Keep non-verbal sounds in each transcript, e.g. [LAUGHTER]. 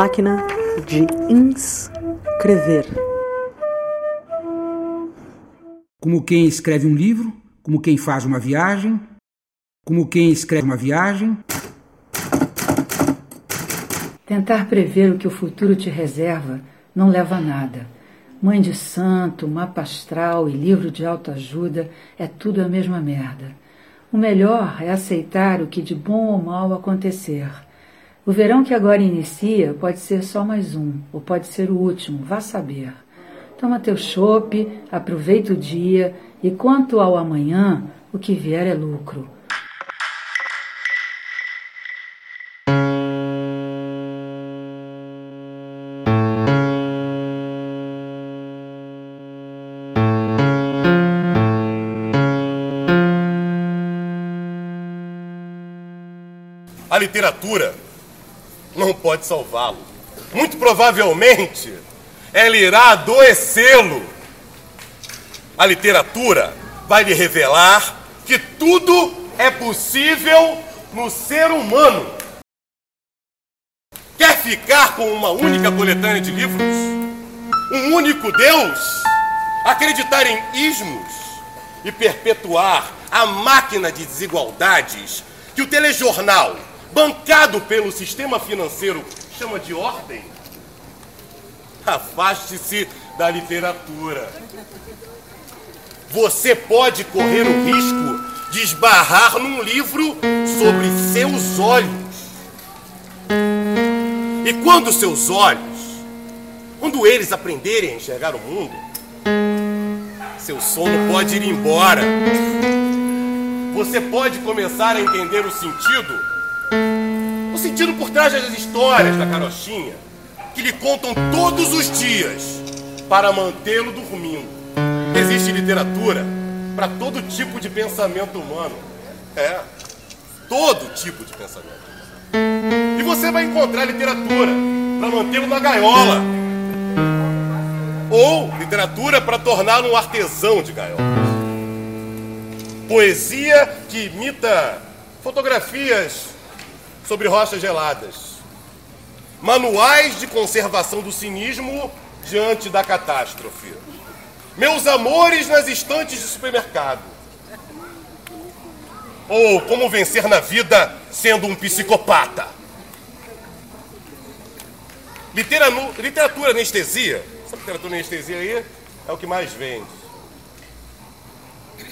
Máquina de inscrever. Como quem escreve um livro, como quem faz uma viagem, como quem escreve uma viagem. Tentar prever o que o futuro te reserva não leva a nada. Mãe de santo, mapa astral e livro de autoajuda é tudo a mesma merda. O melhor é aceitar o que de bom ou mal acontecer. O verão que agora inicia pode ser só mais um, ou pode ser o último, vá saber. Toma teu chope, aproveita o dia e quanto ao amanhã, o que vier é lucro. A literatura não pode salvá-lo. Muito provavelmente, ela irá adoecê-lo. A literatura vai lhe revelar que tudo é possível no ser humano. Quer ficar com uma única coletânea de livros? Um único Deus? Acreditar em ismos e perpetuar a máquina de desigualdades que o telejornal bancado pelo sistema financeiro, chama de ordem, afaste-se da literatura. Você pode correr o risco de esbarrar num livro sobre seus olhos. E quando seus olhos, quando eles aprenderem a enxergar o mundo, seu sono pode ir embora. Você pode começar a entender o sentido sentido por trás das histórias da carochinha, que lhe contam todos os dias para mantê-lo dormindo. Existe literatura para todo tipo de pensamento humano. É, todo tipo de pensamento. E você vai encontrar literatura para mantê-lo na gaiola. Ou literatura para torná-lo um artesão de gaiola. Poesia que imita fotografias sobre rochas geladas. Manuais de conservação do cinismo diante da catástrofe. Meus amores nas estantes de supermercado. Ou como vencer na vida sendo um psicopata. Literatura, literatura anestesia. Essa literatura anestesia aí é o que mais vende.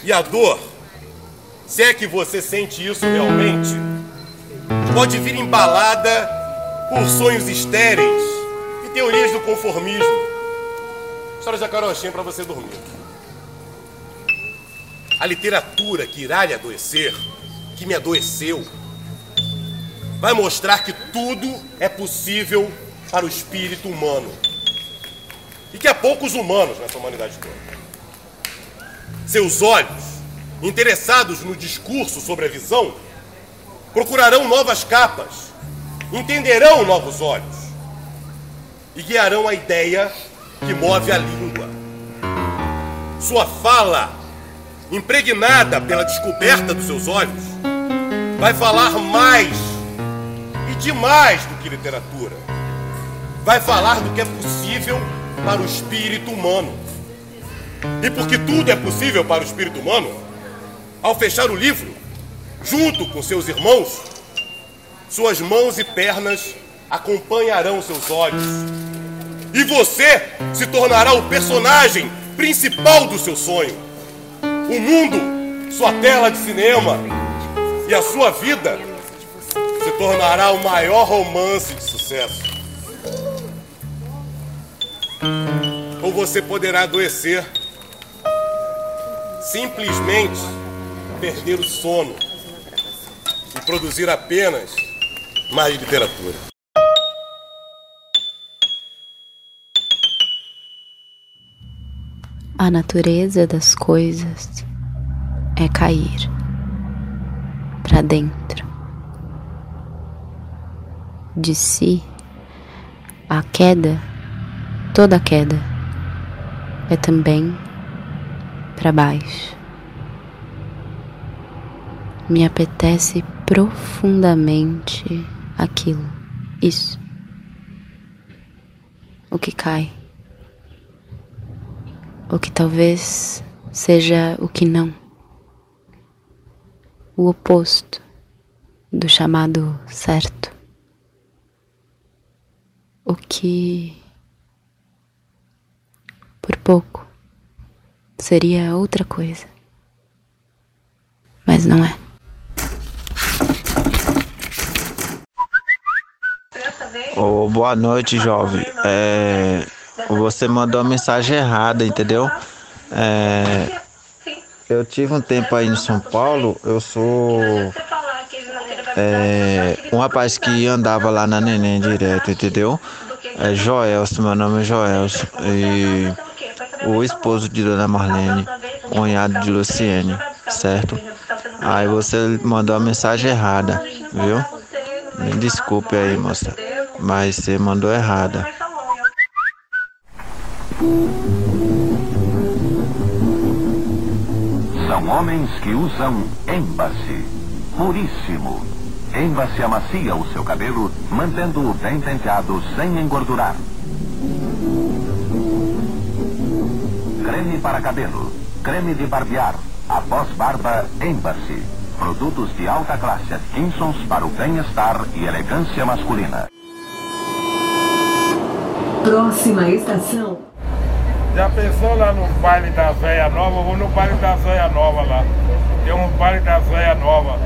E a dor, se é que você sente isso realmente, pode vir embalada por sonhos estéreis e teorias do conformismo. Histórias da carochinha para você dormir. A literatura que irá lhe adoecer, que me adoeceu, vai mostrar que tudo é possível para o espírito humano. E que há poucos humanos nessa humanidade toda. Seus olhos, interessados no discurso sobre a visão, procurarão novas capas, entenderão novos olhos e guiarão a ideia que move a língua. Sua fala, impregnada pela descoberta dos seus olhos, vai falar mais e demais do que literatura. Vai falar do que é possível para o espírito humano. E porque tudo é possível para o espírito humano, ao fechar o livro, junto com seus irmãos, suas mãos e pernas acompanharão seus olhos. E você se tornará o personagem principal do seu sonho. O mundo, sua tela de cinema e a sua vida se tornará o maior romance de sucesso. Ou você poderá adoecer, simplesmente perder o sono e produzir apenas mais literatura. A natureza das coisas é cair para dentro de si. A queda, toda queda, é também para baixo. Me apetece profundamente aquilo, isso. o que cai, o que talvez seja o que não, o oposto do chamado certo, o que por pouco seria outra coisa, mas não é. Oh, boa noite, jovem. É, você mandou a mensagem errada, entendeu? É, eu tive um tempo aí em São Paulo. Eu sou é, um rapaz que andava lá na Neném direto, entendeu? É Joelson, meu nome é Joelson. E o esposo de Dona Marlene, cunhado de Luciene, certo? Aí você mandou a mensagem errada, viu? Me desculpe aí, moça mas você mandou errada. São homens que usam êmbase. Puríssimo. Êmbase amacia o seu cabelo, mantendo-o bem penteado sem engordurar. Creme para cabelo. Creme de barbear. Após barba, êmbase. Produtos de alta classe Atkinsons para o bem-estar e elegância masculina. Próxima estação. Já pensou lá no baile da Zéia Nova? Eu vou no baile da Zéia Nova lá. Tem um baile da Zéia Nova.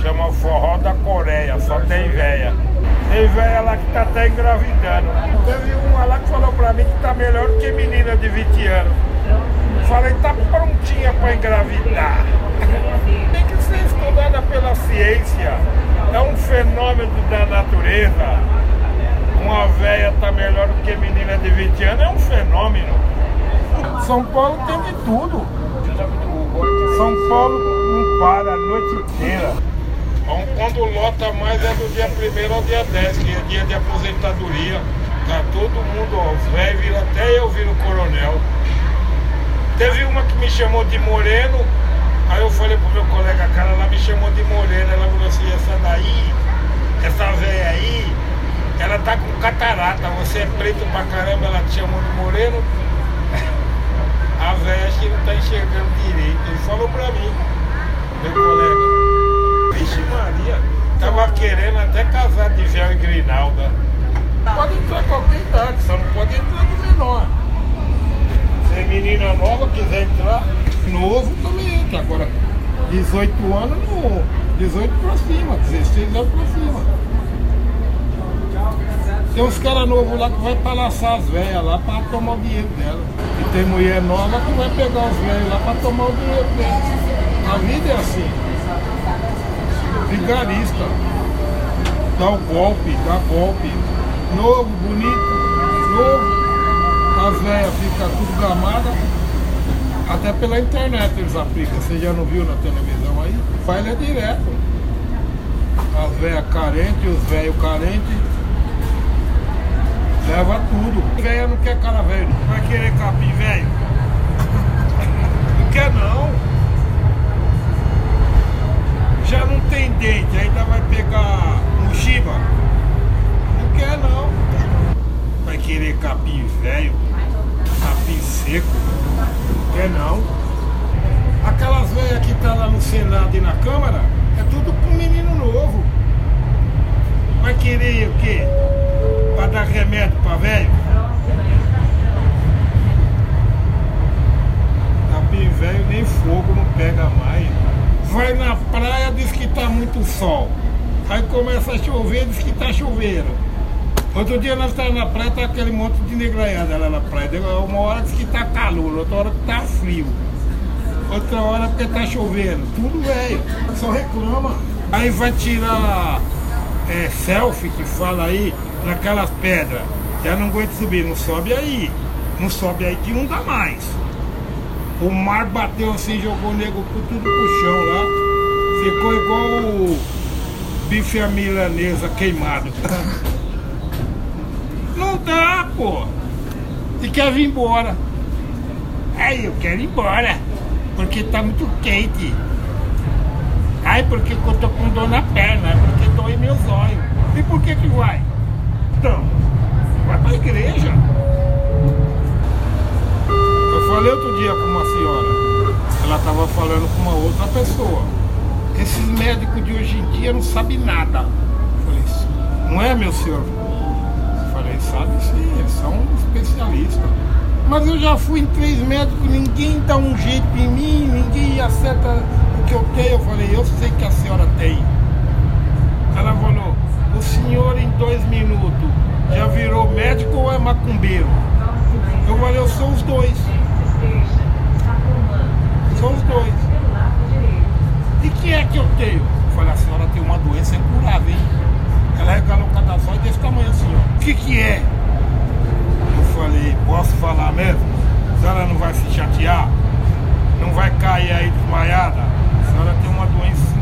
Chama Forró da Coreia, só tem véia. Tem véia lá que tá até engravidando. Teve uma lá que falou pra mim que tá melhor do que menina de 20 anos. Falei, tá prontinha pra engravidar. Tem que ser estudada pela ciência. É um fenômeno da natureza uma véia tá melhor do que menina de 20 anos é um fenômeno. São Paulo tem de tudo. São Paulo não para a noite inteira. Quando lota mais é do dia 1 ao dia 10, que é dia de aposentadoria. Tá todo mundo, ó, os velhos viram, até eu viro coronel. Teve uma que me chamou de moreno, aí eu falei pro meu colega, cara, ela me chamou de moreno, ela falou assim, essa daí, essa velha aí, ela tá com catarata, você é preto pra caramba, ela te chamou de moreno. [LAUGHS] A velha acho que não tá enxergando direito. Ele falou pra mim, meu colega. Vixe Maria, tava querendo até casar de véu e grinalda. Pode entrar qualquer idade, só não pode entrar de menor. Se é menina nova quiser entrar, novo também entra. Agora, 18 anos, no 18 pra cima, 16 anos pra cima. Tem uns caras novos lá que vai palaçar as velhas lá pra tomar o dinheiro dela. E tem mulher nova que vai pegar os velhos lá pra tomar o dinheiro dela. A vida é assim. Vigarista. Dá o golpe, dá golpe. Novo, bonito, novo. As velhas ficam tudo gamadas. Até pela internet eles aplicam. Você já não viu na televisão aí? É direto. As velhas carentes, os velhos carentes. Leva tudo. Velho não quer cara velho. Vai querer capim velho? Não quer não. Já não tem dente, ainda vai pegar mochiba? Não quer não. Vai querer capim velho? Capim seco? Não quer não. Aquelas velhas que tá lá no Senado e na Câmara, é tudo com menino novo. Vai querer o quê? Pra dar remédio pra velho? Capim velho nem fogo não pega mais. Vai na praia, diz que tá muito sol. Aí começa a chover, diz que tá chovendo. Outro dia nós estávamos na praia, tá aquele monte de negraiada lá na praia. Uma hora diz que tá calor, outra hora que tá frio. Outra hora porque tá chovendo. Tudo velho, só reclama. Aí vai tirar é, selfie que fala aí, naquelas pedras. Já não aguento subir, não sobe aí. Não sobe aí que não dá mais. O mar bateu assim, jogou o nego tudo pro chão lá. Ficou igual o bife a milanesa queimado. Não dá, pô. E quer vir embora. Aí eu quero ir embora. Porque tá muito quente. Ai, porque eu tô com dor na perna, porque dói meus olhos. E por que que vai? Então, vai pra igreja. Eu falei outro dia com uma senhora, ela estava falando com uma outra pessoa. Esses médicos de hoje em dia não sabem nada. Eu falei, não é meu senhor? Eu falei, sabe sim, eles são especialistas. Mas eu já fui em três médicos, ninguém dá um jeito em mim, ninguém acerta o que eu tenho. Eu falei, eu sei que a senhora tem. Ela falou, o senhor em dois minutos já virou médico ou é macumbeiro? Eu falei, eu sou os dois. São os dois. E que é que eu tenho? Eu falei, a senhora tem uma doença incurável, hein? Ela regalou cada zóio desse tamanho assim. O que que é? Eu falei, posso falar mesmo? A senhora não vai se chatear? Não vai cair aí desmaiada? A senhora tem uma doença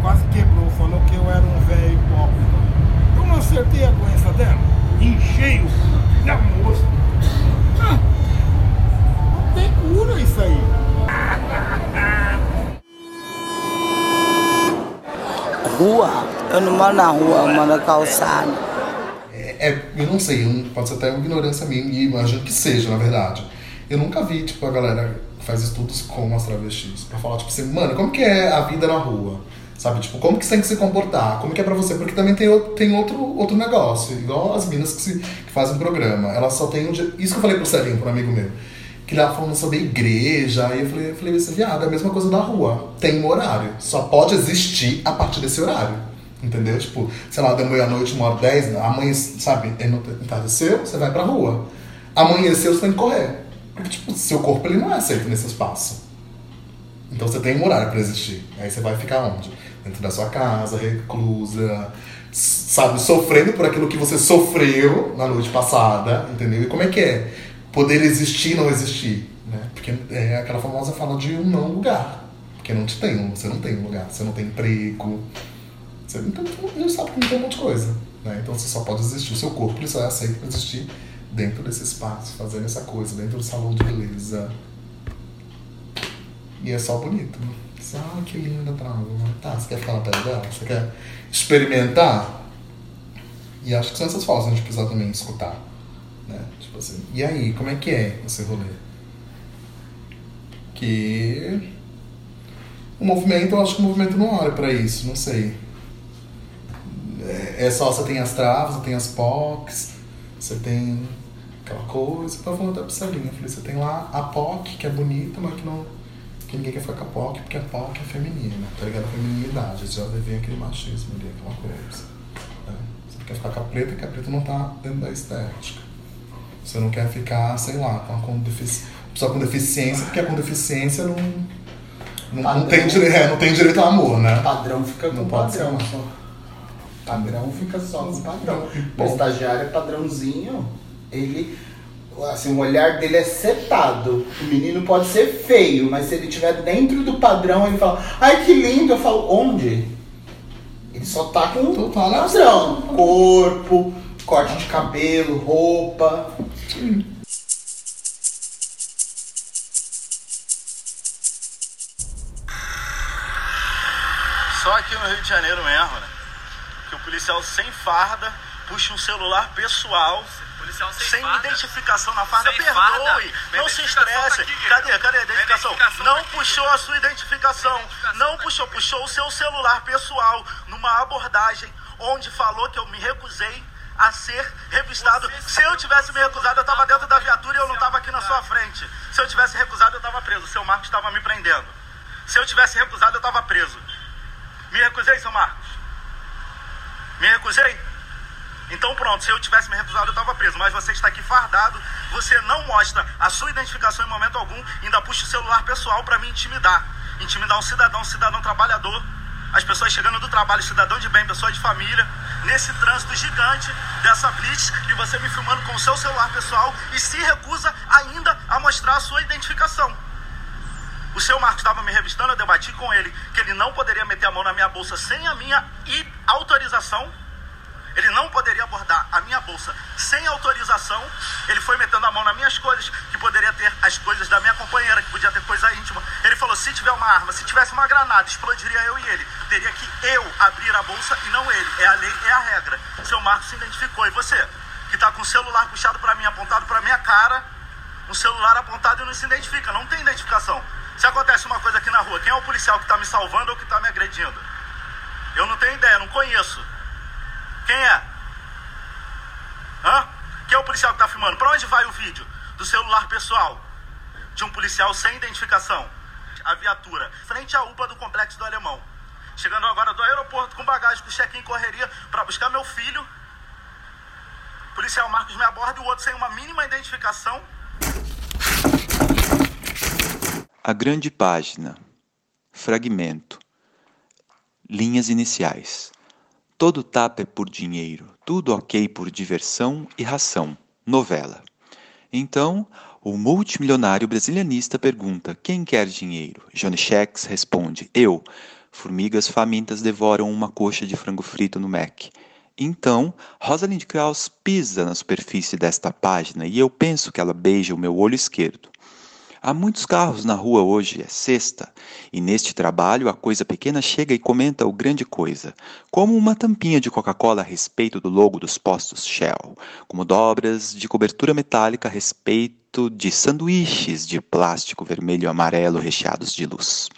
quase quebrou, falou que eu era um velho hipócrita. Eu não acertei a doença dela, enchei o na moça. Ah, não tem cura isso aí. Rua? Eu não moro na rua, eu moro na calçada. É, eu não sei, pode ser até uma ignorância minha, e imagino que seja, na verdade. Eu nunca vi, tipo, a galera que faz estudos com as travestis pra falar, tipo assim, mano, como que é a vida na rua? Sabe, tipo, como que você tem que se comportar? Como que é pra você? Porque também tem, outro- tem outro, outro negócio, igual as minas que, se, que fazem programa. Elas só têm um dia... Isso que eu falei pro Celinho, pro amigo meu. Que tava falando sobre igreja, aí eu falei, eu falei assim, viado, é a mesma coisa da rua. Tem um horário. Só pode existir a partir desse horário. Entendeu? Tipo, sei lá, da meia-noite, uma hora dez, amanhã, sabe, entardeceu, você vai pra rua. Amanheceu, você tem que correr. Porque, tipo, seu corpo ele não é aceito nesse espaço. Então você tem um horário pra existir. Aí você vai ficar onde? Dentro da sua casa, reclusa, sabe, sofrendo por aquilo que você sofreu na noite passada, entendeu? E como é que é poder existir não existir, né? Porque é aquela famosa fala de um não lugar. Porque não te tem, você não tem um lugar, você não tem emprego, você não tem, sabe que não tem um monte de coisa, né? Então você só pode existir, o seu corpo ele só é aceito pra existir dentro desse espaço, fazendo essa coisa, dentro do salão de beleza. E é só bonito. né? Ah, que linda trava. Tá, você quer ficar na pele dela? Você quer experimentar? E acho que são essas falas que a gente precisa também escutar. Né? Tipo assim, e aí, como é que é esse rolê? Que o movimento, eu acho que o movimento não olha pra isso, não sei. É, é só você tem as travas, você tem as POCs, você tem aquela coisa. Eu tava até pro Celinho, eu falei, você tem lá a POC, que é bonita, mas que não. Que ninguém quer ficar com a POC, porque a POC é feminina, tá ligado? A feminilidade, já vem aquele machismo ali, aquela coisa. né? Você quer ficar com a preta, que a preta não tá dentro da estética. Você não quer ficar, sei lá, com defici... pessoa com deficiência, porque a com deficiência não. Não, não, tem, dire... é, não tem direito ao amor, né? Padrão fica com Não pode padrão ser. só. Padrão fica só com padrão. Bom. O estagiário é padrãozinho, ele. Assim, o olhar dele é setado. O menino pode ser feio, mas se ele estiver dentro do padrão, ele fala, ai que lindo, eu falo, onde? Ele só tá com o padrão. Corpo, corte de cabelo, roupa. Só aqui no Rio de Janeiro mesmo, né? Que o policial sem farda puxa um celular pessoal. Sem identificação na farda, Sem perdoe, farda? não se tá estresse. aqui, cadê, cadê a identificação? Não tá aqui, puxou querido. a sua identificação, não puxou, puxou o seu celular pessoal numa abordagem onde falou que eu me recusei a ser revistado. Se eu tivesse me recusado, eu estava dentro da viatura e eu não estava aqui na sua frente. Se eu tivesse recusado, eu estava preso. O seu Marcos estava me prendendo. Se eu tivesse recusado, eu estava preso. Me recusei, seu Marcos? Me recusei? Então pronto, se eu tivesse me recusado, eu estava preso. Mas você está aqui fardado, você não mostra a sua identificação em momento algum, ainda puxa o celular pessoal para me intimidar. Intimidar um cidadão, um cidadão trabalhador. As pessoas chegando do trabalho, cidadão de bem, pessoa de família, nesse trânsito gigante dessa blitz, e você me filmando com o seu celular pessoal e se recusa ainda a mostrar a sua identificação. O seu Marcos estava me revistando, eu debati com ele que ele não poderia meter a mão na minha bolsa sem a minha autorização. Ele não poderia abordar a minha bolsa sem autorização. Ele foi metendo a mão nas minhas coisas, que poderia ter as coisas da minha companheira, que podia ter coisa íntima. Ele falou: se tiver uma arma, se tivesse uma granada, explodiria eu e ele. Teria que eu abrir a bolsa e não ele. É a lei, é a regra. Seu Marcos se identificou. E você, que está com o celular puxado para mim, apontado para minha cara, um celular apontado e não se identifica, não tem identificação. Se acontece uma coisa aqui na rua, quem é o policial que está me salvando ou que está me agredindo? Eu não tenho ideia, não conheço. Quem é? Hã? Quem é o policial que está filmando? Para onde vai o vídeo? Do celular pessoal de um policial sem identificação. A viatura, frente à UPA do Complexo do Alemão. Chegando agora do aeroporto com bagagem com check-in correria para buscar meu filho. O policial Marcos me aborda e o outro sem uma mínima identificação. A grande página. Fragmento. Linhas iniciais. Todo tapa é por dinheiro, tudo ok por diversão e ração. Novela. Então, o multimilionário brasilianista pergunta: Quem quer dinheiro? Johnny Chex responde: Eu. Formigas famintas devoram uma coxa de frango frito no Mac. Então, Rosalind Krauss pisa na superfície desta página e eu penso que ela beija o meu olho esquerdo. Há muitos carros na rua hoje, é sexta, e neste trabalho a coisa pequena chega e comenta o grande coisa, como uma tampinha de Coca-Cola a respeito do logo dos postos Shell, como dobras de cobertura metálica a respeito de sanduíches de plástico vermelho e amarelo recheados de luz.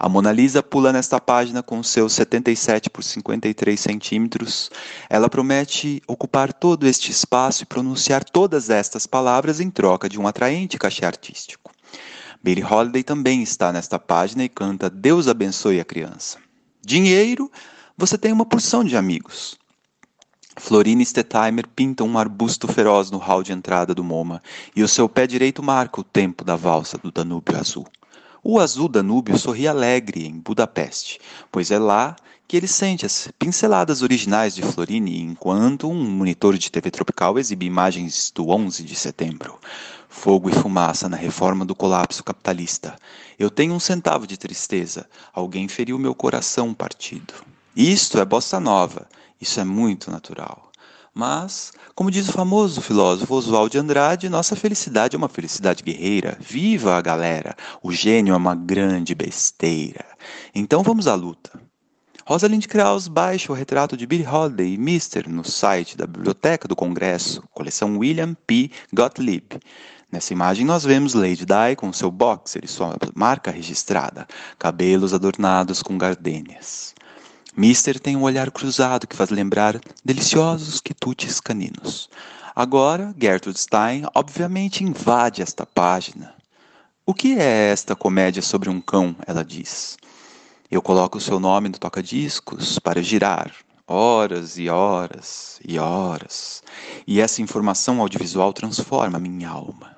A Mona Lisa pula nesta página com seus 77 por 53 centímetros. Ela promete ocupar todo este espaço e pronunciar todas estas palavras em troca de um atraente cachê artístico. Billie Holiday também está nesta página e canta Deus abençoe a criança. Dinheiro, você tem uma porção de amigos. Florine Stetheimer pinta um arbusto feroz no hall de entrada do MoMA e o seu pé direito marca o tempo da valsa do Danúbio Azul. O azul Danúbio sorri alegre em Budapeste, pois é lá que ele sente as pinceladas originais de Florine enquanto um monitor de TV tropical exibe imagens do 11 de setembro. Fogo e fumaça na reforma do colapso capitalista. Eu tenho um centavo de tristeza. Alguém feriu meu coração partido. Isto é bossa nova. Isso é muito natural. Mas, como diz o famoso filósofo Oswald de Andrade, nossa felicidade é uma felicidade guerreira. Viva a galera! O gênio é uma grande besteira. Então vamos à luta. Rosalind Krauss baixa o retrato de Billie Holiday e Mister no site da Biblioteca do Congresso, coleção William P. Gottlieb. Nessa imagem nós vemos Lady Di com seu boxer e sua marca registrada, cabelos adornados com gardênias. Mister tem um olhar cruzado que faz lembrar deliciosos quitutes caninos. Agora, Gertrude Stein obviamente invade esta página. O que é esta comédia sobre um cão? Ela diz. Eu coloco o seu nome no toca-discos para girar, horas e horas e horas. E essa informação audiovisual transforma minha alma.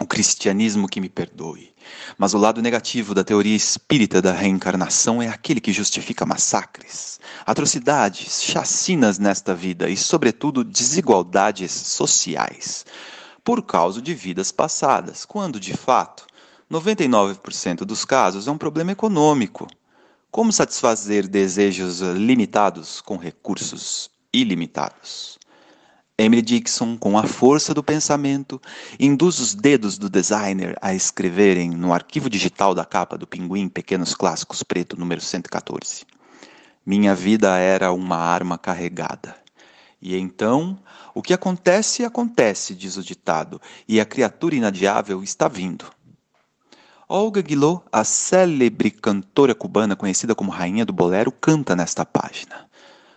O cristianismo que me perdoe. Mas o lado negativo da teoria espírita da reencarnação é aquele que justifica massacres, atrocidades, chacinas nesta vida e, sobretudo, desigualdades sociais, por causa de vidas passadas, quando, de fato, 99% dos casos é um problema econômico. Como satisfazer desejos limitados com recursos ilimitados? Emily Dixon, com a força do pensamento, induz os dedos do designer a escreverem no arquivo digital da capa do Pinguim Pequenos Clássicos Preto número 114. Minha vida era uma arma carregada. E então, o que acontece, acontece, diz o ditado, e a criatura inadiável está vindo. Olga Guillot, a célebre cantora cubana conhecida como Rainha do Bolero, canta nesta página.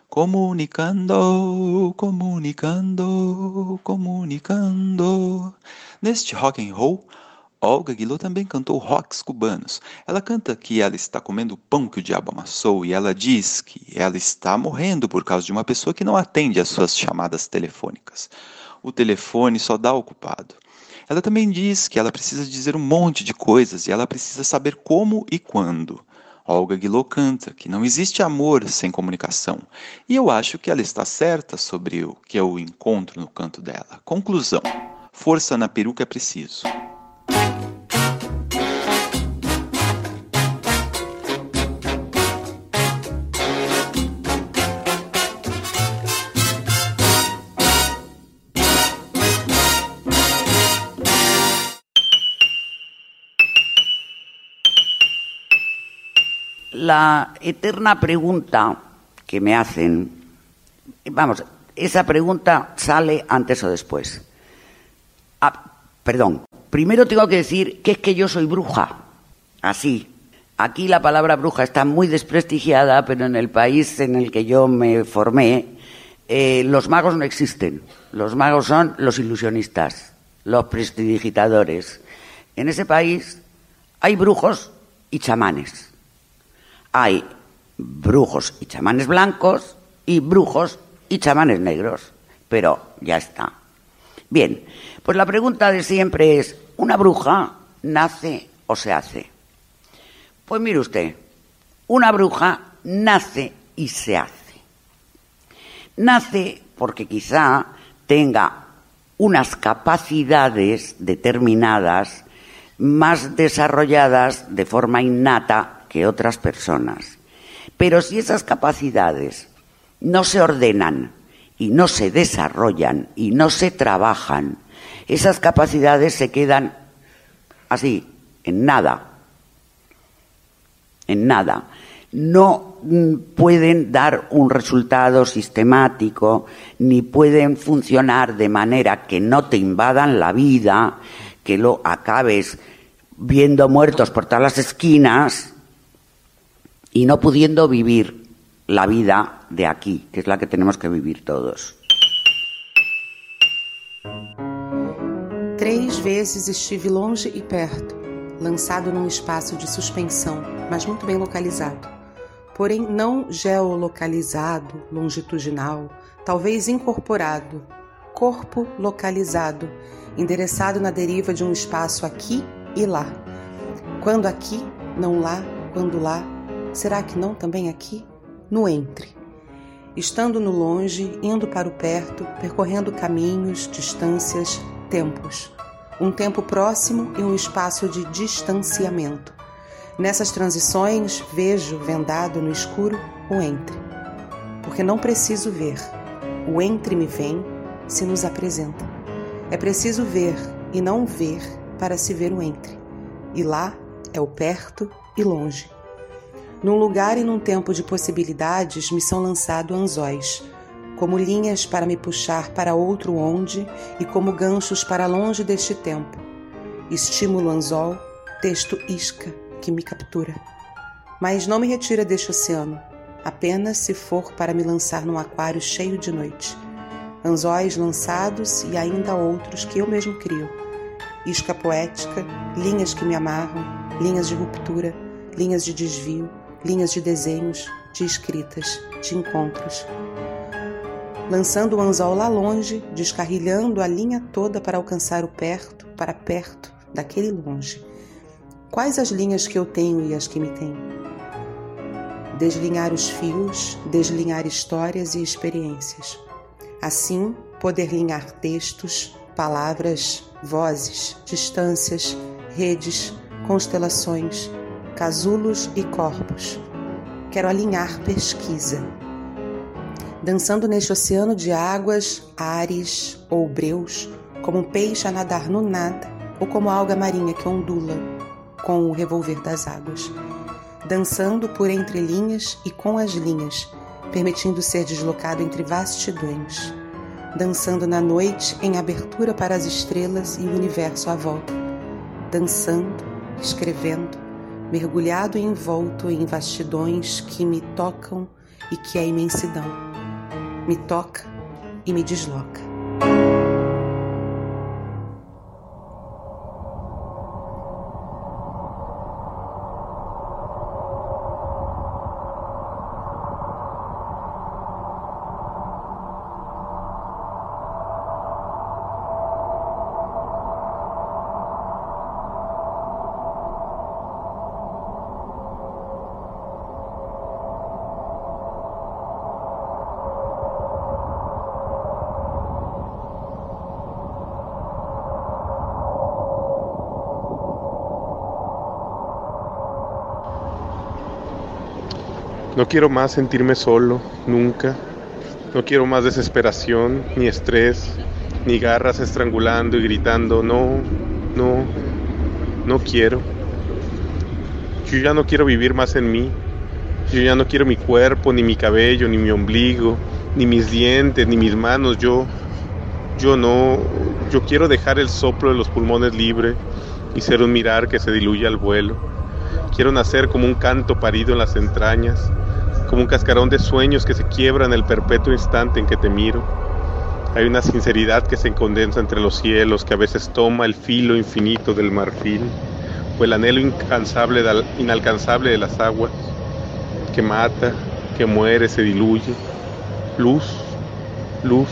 Comunicando, comunicando, comunicando. Neste rock and roll, Olga Guillot também cantou rocks cubanos. Ela canta que ela está comendo o pão que o diabo amassou e ela diz que ela está morrendo por causa de uma pessoa que não atende às suas chamadas telefônicas. O telefone só dá ocupado. Ela também diz que ela precisa dizer um monte de coisas e ela precisa saber como e quando. Olga Guillot canta que não existe amor sem comunicação. E eu acho que ela está certa sobre o que eu encontro no canto dela. Conclusão: força na peruca é preciso. La eterna pregunta que me hacen, vamos, esa pregunta sale antes o después. Ah, perdón, primero tengo que decir que es que yo soy bruja, así. Aquí la palabra bruja está muy desprestigiada, pero en el país en el que yo me formé, eh, los magos no existen. Los magos son los ilusionistas, los prestidigitadores. En ese país hay brujos y chamanes. Hay brujos y chamanes blancos y brujos y chamanes negros. Pero ya está. Bien, pues la pregunta de siempre es, ¿una bruja nace o se hace? Pues mire usted, una bruja nace y se hace. Nace porque quizá tenga unas capacidades determinadas más desarrolladas de forma innata que otras personas. Pero si esas capacidades no se ordenan y no se desarrollan y no se trabajan, esas capacidades se quedan así, en nada, en nada. No pueden dar un resultado sistemático, ni pueden funcionar de manera que no te invadan la vida, que lo acabes viendo muertos por todas las esquinas y no pudiendo vivir la vida de aquí, que es la que tenemos que vivir todos. Três vezes estive longe e perto, lançado num espaço de suspensão, mas muito bem localizado. Porém, não geolocalizado, longitudinal, talvez incorporado, corpo localizado, endereçado na deriva de um espaço aqui e lá. Quando aqui, não lá, quando lá, será que não também aqui? No entre. Estando no longe, indo para o perto, percorrendo caminhos, distâncias, tempos. Um tempo próximo e um espaço de distanciamento. Nessas transições, vejo, vendado no escuro, o entre. Porque não preciso ver. O entre me vem, se nos apresenta. É preciso ver e não ver para se ver o entre. E lá é o perto e longe. Num lugar e num tempo de possibilidades me são lançados anzóis, como linhas para me puxar para outro onde e como ganchos para longe deste tempo. Estímulo anzol, texto isca que me captura. Mas não me retira deste oceano, apenas se for para me lançar num aquário cheio de noite. Anzóis lançados e ainda outros que eu mesmo crio isca poética, linhas que me amarram, linhas de ruptura, linhas de desvio, linhas de desenhos, de escritas, de encontros. Lançando o anzol lá longe, descarrilhando a linha toda para alcançar o perto, para perto daquele longe. Quais as linhas que eu tenho e as que me têm? Deslinhar os fios, deslinhar histórias e experiências. Assim, poder linhar textos, palavras, vozes, distâncias, redes, constelações, casulos e corpos. Quero alinhar pesquisa. Dançando neste oceano de águas, ares ou breus, como um peixe a nadar no nada, ou como alga marinha que ondula com o revolver das águas. Dançando por entre linhas e com as linhas, permitindo ser deslocado entre vastidões dançando na noite em abertura para as estrelas e o universo à volta, dançando, escrevendo, mergulhado e envolto em vastidões que me tocam e que é imensidão, me toca e me desloca. No quiero más sentirme solo, nunca. No quiero más desesperación, ni estrés, ni garras estrangulando y gritando, no, no, no quiero. Yo ya no quiero vivir más en mí, Yo ya no quiero mi cuerpo, ni mi cabello, ni mi ombligo, ni mis dientes, ni mis manos. Yo, yo no, yo quiero dejar el soplo de los pulmones libre y ser un mirar que se diluye al vuelo. Quiero nacer como un canto parido en las entrañas, como un cascarón de sueños que se quiebra en el perpetuo instante en que te miro. Hay una sinceridad que se condensa entre los cielos, que a veces toma el filo infinito del marfil, o el anhelo incansable, inalcanzable de las aguas, que mata, que muere, se diluye. Luz, luz,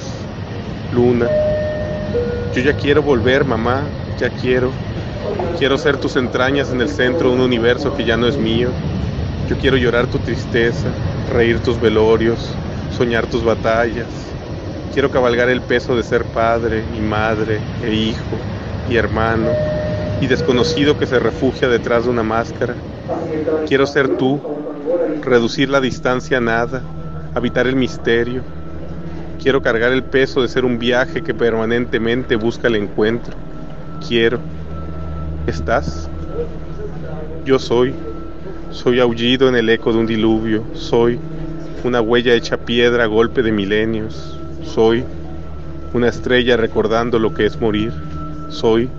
luna. Yo ya quiero volver, mamá, ya quiero. Quiero ser tus entrañas en el centro de un universo que ya no es mío. Yo quiero llorar tu tristeza, reír tus velorios, soñar tus batallas. Quiero cabalgar el peso de ser padre y madre e hijo y hermano y desconocido que se refugia detrás de una máscara. Quiero ser tú, reducir la distancia a nada, habitar el misterio. Quiero cargar el peso de ser un viaje que permanentemente busca el encuentro. Quiero. ¿Estás? Yo soy. Soy aullido en el eco de un diluvio. Soy una huella hecha piedra a golpe de milenios. Soy una estrella recordando lo que es morir. Soy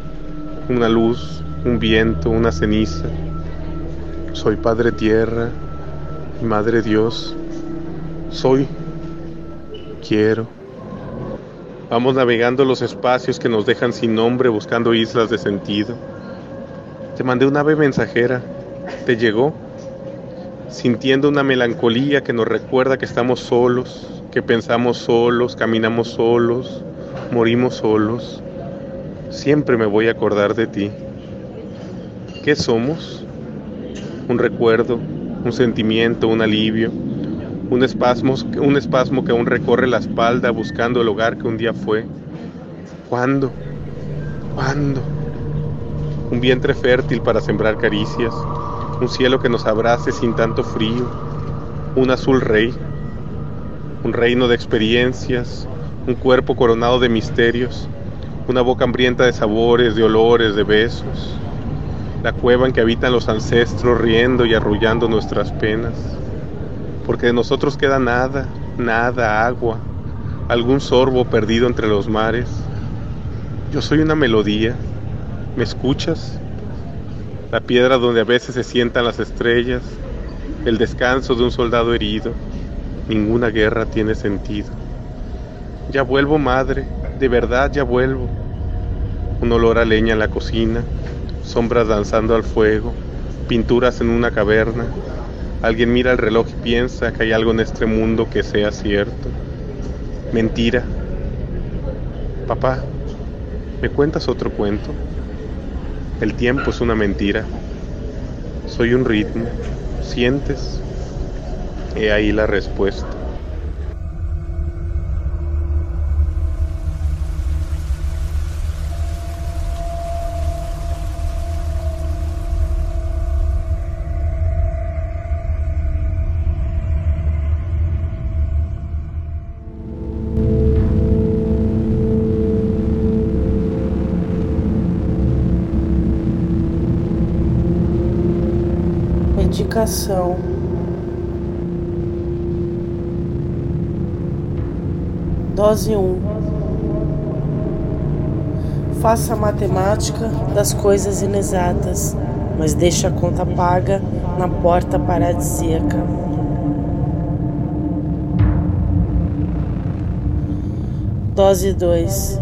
una luz, un viento, una ceniza. Soy Padre Tierra y Madre Dios. Soy. Quiero. Vamos navegando los espacios que nos dejan sin nombre buscando islas de sentido. Te mandé una ave mensajera. ¿Te llegó? Sintiendo una melancolía que nos recuerda que estamos solos, que pensamos solos, caminamos solos, morimos solos. Siempre me voy a acordar de ti. ¿Qué somos? Un recuerdo, un sentimiento, un alivio, un espasmo, un espasmo que aún recorre la espalda buscando el hogar que un día fue. ¿Cuándo? ¿Cuándo? Un vientre fértil para sembrar caricias, un cielo que nos abrace sin tanto frío, un azul rey, un reino de experiencias, un cuerpo coronado de misterios, una boca hambrienta de sabores, de olores, de besos, la cueva en que habitan los ancestros riendo y arrullando nuestras penas, porque de nosotros queda nada, nada, agua, algún sorbo perdido entre los mares. Yo soy una melodía, ¿me escuchas? La piedra donde a veces se sientan las estrellas, el descanso de un soldado herido, ninguna guerra tiene sentido. Ya vuelvo, madre, de verdad ya vuelvo. Un olor a leña en la cocina, sombras danzando al fuego, pinturas en una caverna. Alguien mira el reloj y piensa que hay algo en este mundo que sea cierto. Mentira. Papá, ¿me cuentas otro cuento? El tiempo es una mentira. Soy un ritmo. ¿Sientes? He ahí la respuesta. Medicação. Dose 1. Um. Faça a matemática das coisas inexatas, mas deixe a conta paga na porta paradisíaca. Dose 2.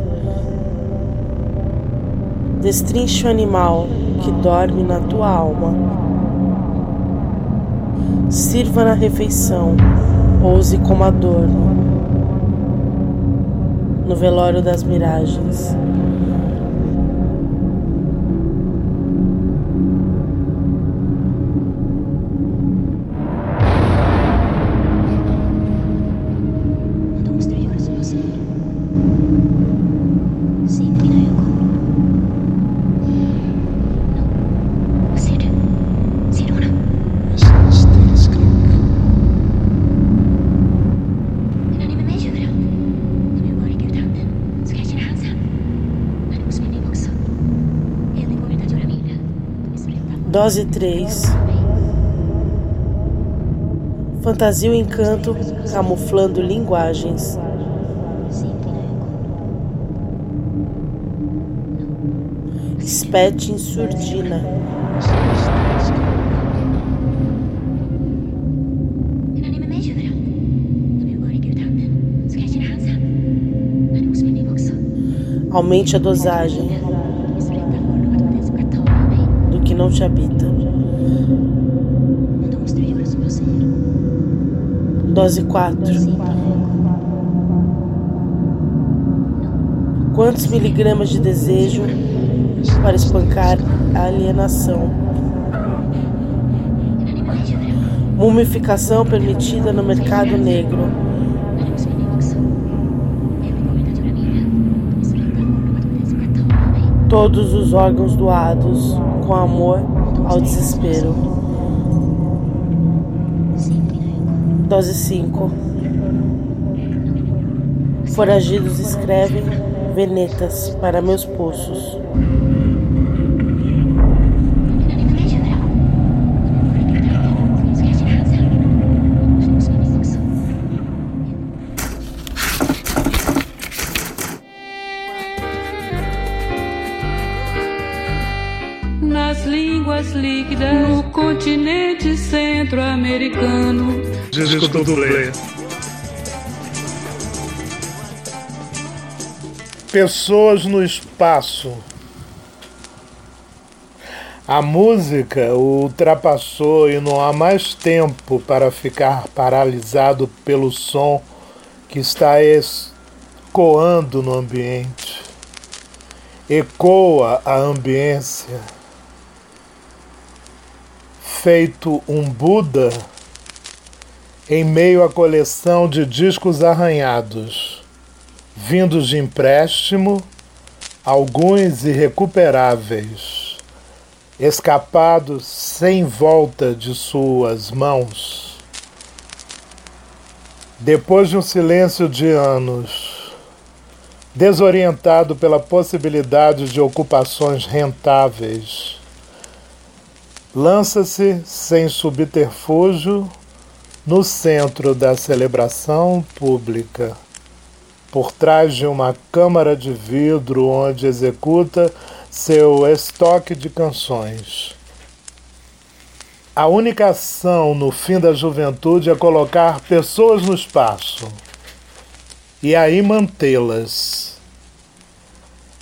Destrinche o animal que dorme na tua alma. Sirva na refeição, ouse como adorno. No velório das miragens. Dose 3. Fantasia o encanto, camuflando linguagens. Espete surdina. Aumente a dosagem não te habita. Dose 4. Quantos miligramas de desejo para espancar a alienação? Mumificação permitida no mercado negro. Todos os órgãos doados com amor ao desespero. Dose 5. Foragidos escrevem venetas para meus poços. Continente centro-americano. Disco dublê. Pessoas no espaço. A música o ultrapassou e não há mais tempo para ficar paralisado pelo som que está ecoando no ambiente. Ecoa a ambiência. Feito um Buda em meio à coleção de discos arranhados, vindos de empréstimo, alguns irrecuperáveis, escapados sem volta de suas mãos. Depois de um silêncio de anos, desorientado pela possibilidade de ocupações rentáveis, lança-se sem subterfúgio no centro da celebração pública, por trás de uma câmara de vidro onde executa seu estoque de canções. A única ação no fim da juventude é colocar pessoas no espaço e aí mantê-las.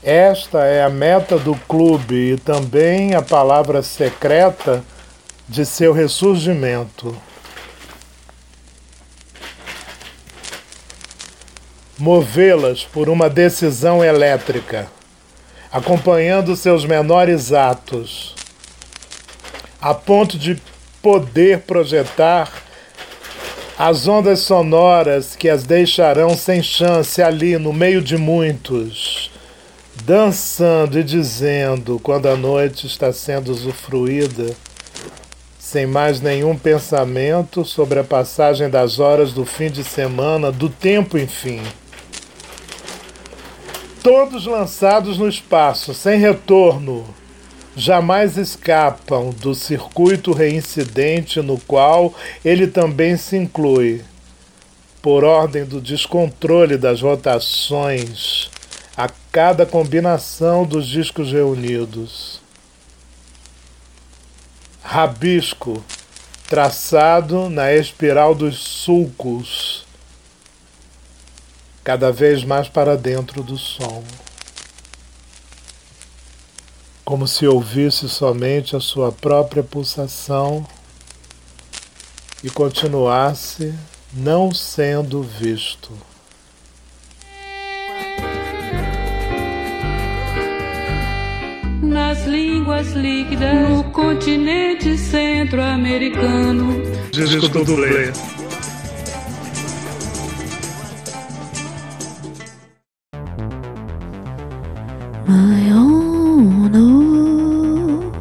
Esta é a meta do clube e também a palavra secreta de seu ressurgimento. movê-las por uma decisão elétrica, acompanhando seus menores atos, a ponto de poder projetar as ondas sonoras que as deixarão sem chance ali no meio de muitos, dançando e dizendo quando a noite está sendo usufruída, sem mais nenhum pensamento sobre a passagem das horas do fim de semana, do tempo, enfim. Todos lançados no espaço, sem retorno, jamais escapam do circuito reincidente no qual ele também se inclui, por ordem do descontrole das rotações cada combinação dos discos reunidos. Rabisco traçado na espiral dos sulcos cada vez mais para dentro do som, como se ouvisse somente a sua própria pulsação e continuasse não sendo visto. Nas línguas líquidas no continente centro-americano. Disco. My own oh,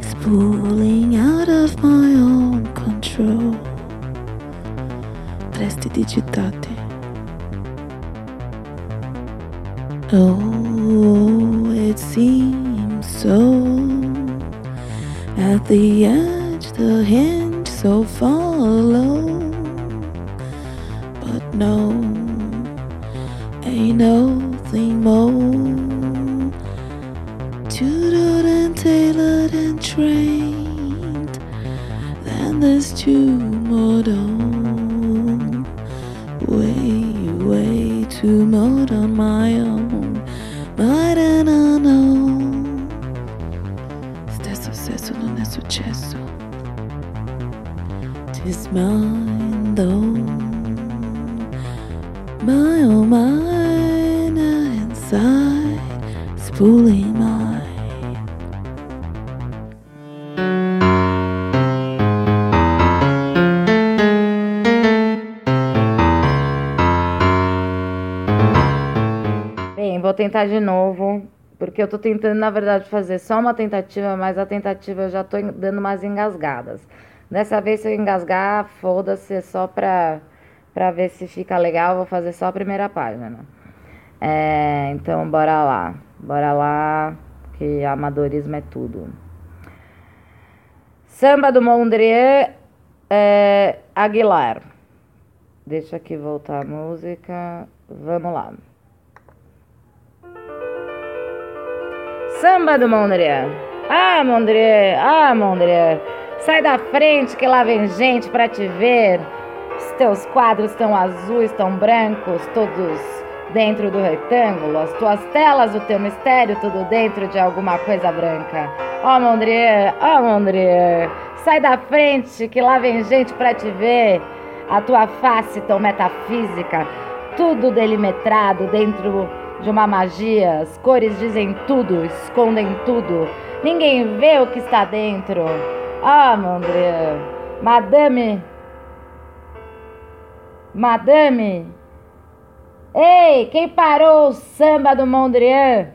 is pulling out of my own control. Prestidigitate. Oh, it seems so. At the edge, the hinge so follow. But no, ain't nothing more tutored and tailored and trained than this two modern way, way too modern my own. But I don't know. Stesso, stesso, non è successo. Tis mine though. My oh inside, spooling mine. Bem, vou tentar de novo, porque eu tô tentando, na verdade, fazer só uma tentativa, mas a tentativa eu já tô en- dando umas engasgadas. Dessa vez, se eu engasgar, foda-se, é só pra, pra ver se fica legal, vou fazer só a primeira página. É, então, bora lá. Bora lá, que amadorismo é tudo. Samba do Mondrian é, Aguilar. Deixa aqui voltar a música. Vamos lá. Samba do Mondrian. Ah, Mondrian, ah, Mondrian. Sai da frente que lá vem gente pra te ver. Os teus quadros estão azuis, estão brancos, todos dentro do retângulo. As tuas telas, o teu mistério, tudo dentro de alguma coisa branca. Ó, Mondrian, ó, Mondrian. Sai da frente que lá vem gente pra te ver. A tua face tão metafísica, tudo delimetrado dentro de uma magia. As cores dizem tudo, escondem tudo. Ninguém vê o que está dentro. Ah, Mondrian, Madame. Madame. Ei, quem parou o samba do Mondrian?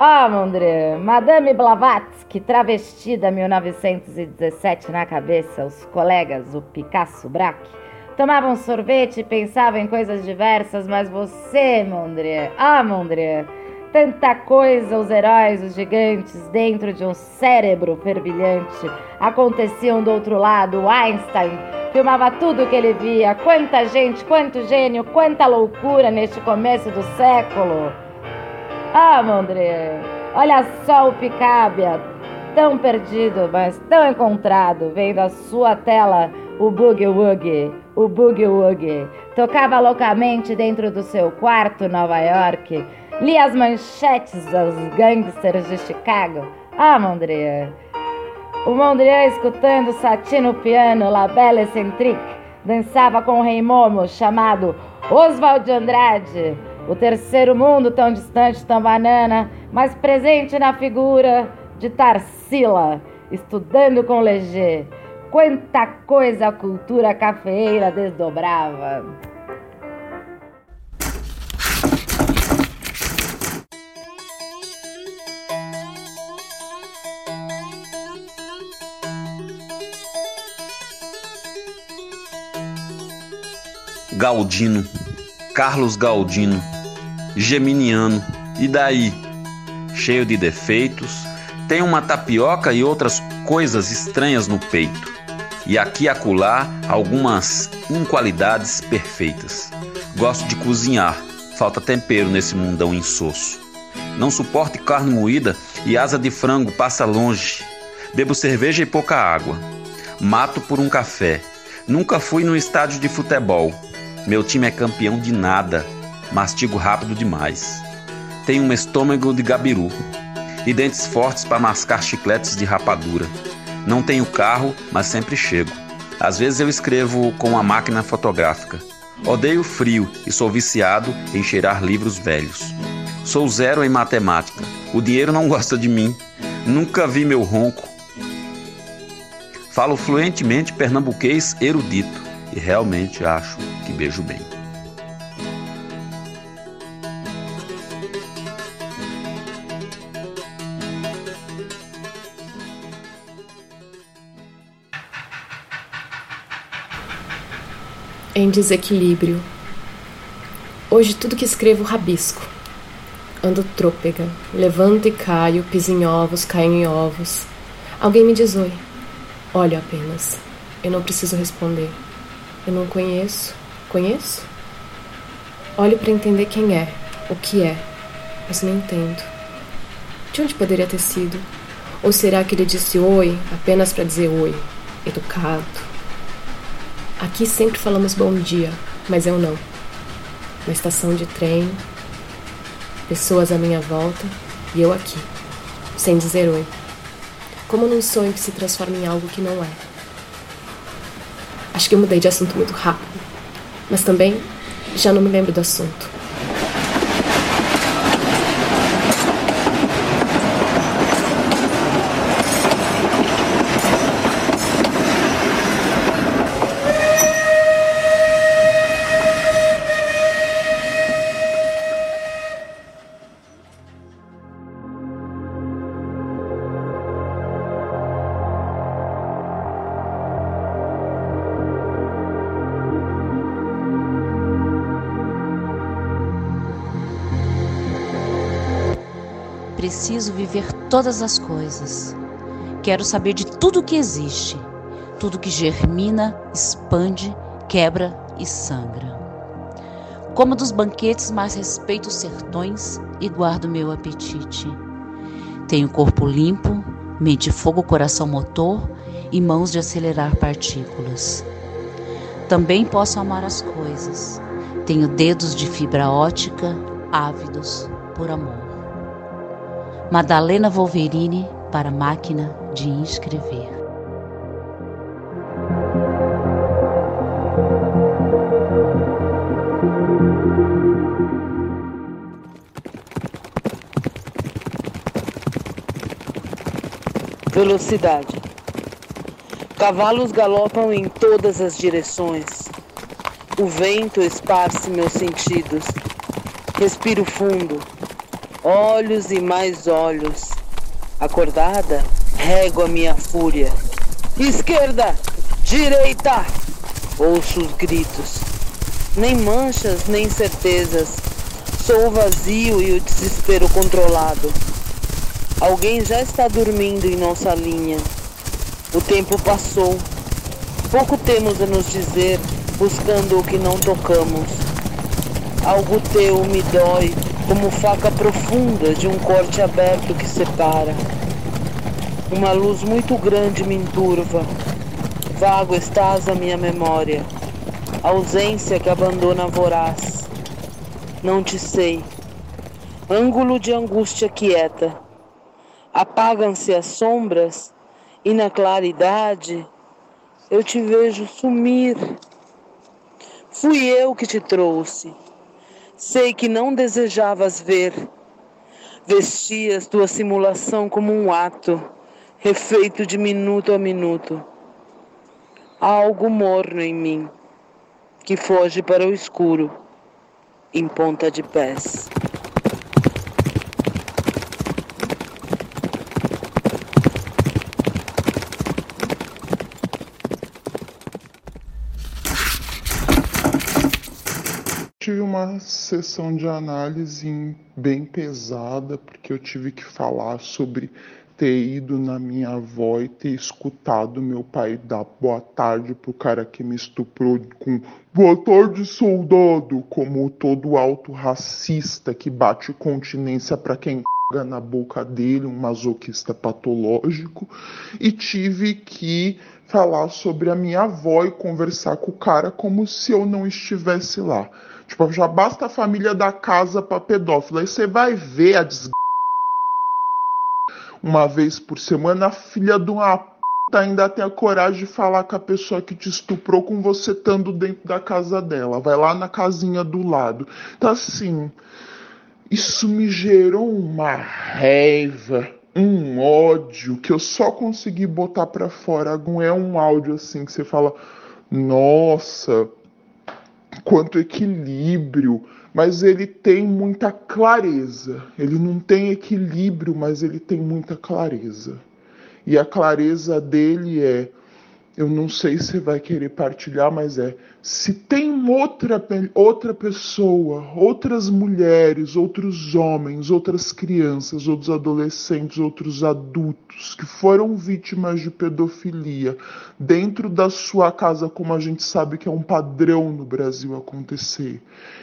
Ah, Mondrian, Madame Blavatsky, travestida 1917 na cabeça, os colegas, o Picasso, Braque, tomavam sorvete e pensavam em coisas diversas, mas você, Mondrian, ah, Mondrian, tanta coisa, os heróis, os gigantes, dentro de um cérebro fervilhante, aconteciam do outro lado, Einstein filmava tudo o que ele via, quanta gente, quanto gênio, quanta loucura neste começo do século. Ah, Mondrian, olha só o Picabia, tão perdido, mas tão encontrado, vendo a sua tela o Boogie Woogie, o Boogie Woogie. Tocava loucamente dentro do seu quarto, Nova York. Lia as manchetes dos gangsters de Chicago. Ah, Mondrian. O Mondrian, escutando Satie no piano, La Belle Eccentrique, dançava com um rei momo chamado Oswald de Andrade. O terceiro mundo tão distante, tão banana, mas presente na figura de Tarsila, estudando com Leger. Quanta coisa a cultura cafeeira desdobrava. Galdino, Carlos Galdino, Geminiano, e daí? Cheio de defeitos, tem uma tapioca e outras coisas estranhas no peito, e aqui e acolá algumas inqualidades perfeitas. Gosto de cozinhar, falta tempero nesse mundão insosso. Não suporto carne moída e asa de frango passa longe. Bebo cerveja e pouca água. Mato por um café. Nunca fui no estádio de futebol. Meu time é campeão de nada. Mastigo rápido demais. Tenho um estômago de gabiru e dentes fortes para mascar chicletes de rapadura. Não tenho carro, mas sempre chego. Às vezes eu escrevo com uma máquina fotográfica. Odeio frio e sou viciado em cheirar livros velhos. Sou zero em matemática. O dinheiro não [LAUGHS] gosta de mim. Nunca vi meu ronco. Falo fluentemente pernambuquês erudito e realmente acho que beijo bem. Em desequilíbrio. Hoje tudo que escrevo rabisco. Ando trôpega, levanto e caio, piso em ovos, caio em ovos. Alguém me diz oi. Olho apenas. Eu não preciso responder. Eu não conheço. Conheço? Olho para entender quem é, o que é, mas não entendo. De onde poderia ter sido? Ou será que ele disse oi apenas para dizer oi, educado? Aqui sempre falamos bom dia, mas eu não. Na estação de trem, pessoas à minha volta e eu aqui, sem dizer oi. Como num sonho que se transforma em algo que não é. Acho que eu mudei de assunto muito rápido, mas também já não me lembro do assunto. Preciso viver todas as coisas. Quero saber de tudo que existe, tudo que germina, expande, quebra e sangra. Como dos banquetes, mas respeito os sertões e guardo meu apetite. Tenho corpo limpo, mente fogo, coração motor e mãos de acelerar partículas. Também posso amar as coisas. Tenho dedos de fibra ótica, ávidos por amor. Madalena Wolverine para máquina de inscrever. Velocidade. Cavalos galopam em todas as direções. O vento esparce meus sentidos. Respiro fundo. Olhos e mais olhos. Acordada, rego a minha fúria. Esquerda! Direita! Ouço os gritos. Nem manchas, nem certezas. Sou o vazio e o desespero controlado. Alguém já está dormindo em nossa linha. O tempo passou. Pouco temos a nos dizer, buscando o que não tocamos. Algo teu me dói, como faca profunda de um corte aberto que separa. Uma luz muito grande me enturva. Vago estás a minha memória. Ausência que abandona voraz. Não te sei. Ângulo de angústia quieta. Apagam-se as sombras e na claridade eu te vejo sumir. Fui eu que te trouxe. Sei que não desejavas ver. Vestias tua simulação como um ato, refeito de minuto a minuto. Há algo morno em mim, que foge para o escuro, em ponta de pés. Tive uma sessão de análise bem pesada, porque eu tive que falar sobre ter ido na minha avó e ter escutado meu pai dar boa tarde pro cara que me estuprou com boa tarde, soldado, como todo alto racista que bate continência para quem caga na boca dele, um masoquista patológico, e tive que falar sobre a minha avó e conversar com o cara como se eu não estivesse lá. Tipo, já basta a família da casa pra pedófilo. Aí você vai ver a desgraça uma vez por semana, a filha de uma p ainda tem a coragem de falar com a pessoa que te estuprou com você estando dentro da casa dela. Vai lá na casinha do lado. Então, assim, isso me gerou uma raiva, um ódio que eu só consegui botar pra fora. É um áudio assim que você fala, nossa, quanto equilíbrio, mas ele tem muita clareza. Ele não tem equilíbrio, mas ele tem muita clareza. E a clareza dele é eu não sei se vai querer partilhar, mas é se tem outra, outra pessoa, outras mulheres, outros homens, outras crianças, outros adolescentes, outros adultos que foram vítimas de pedofilia dentro da sua casa, como a gente sabe que é um padrão no Brasil acontecer.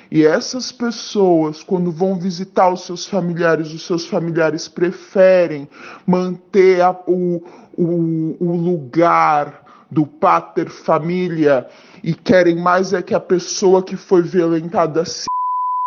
E essas pessoas, quando vão visitar os seus familiares, os seus familiares preferem manter a, o, o, o lugar do pater família e querem mais é que a pessoa que foi violentada se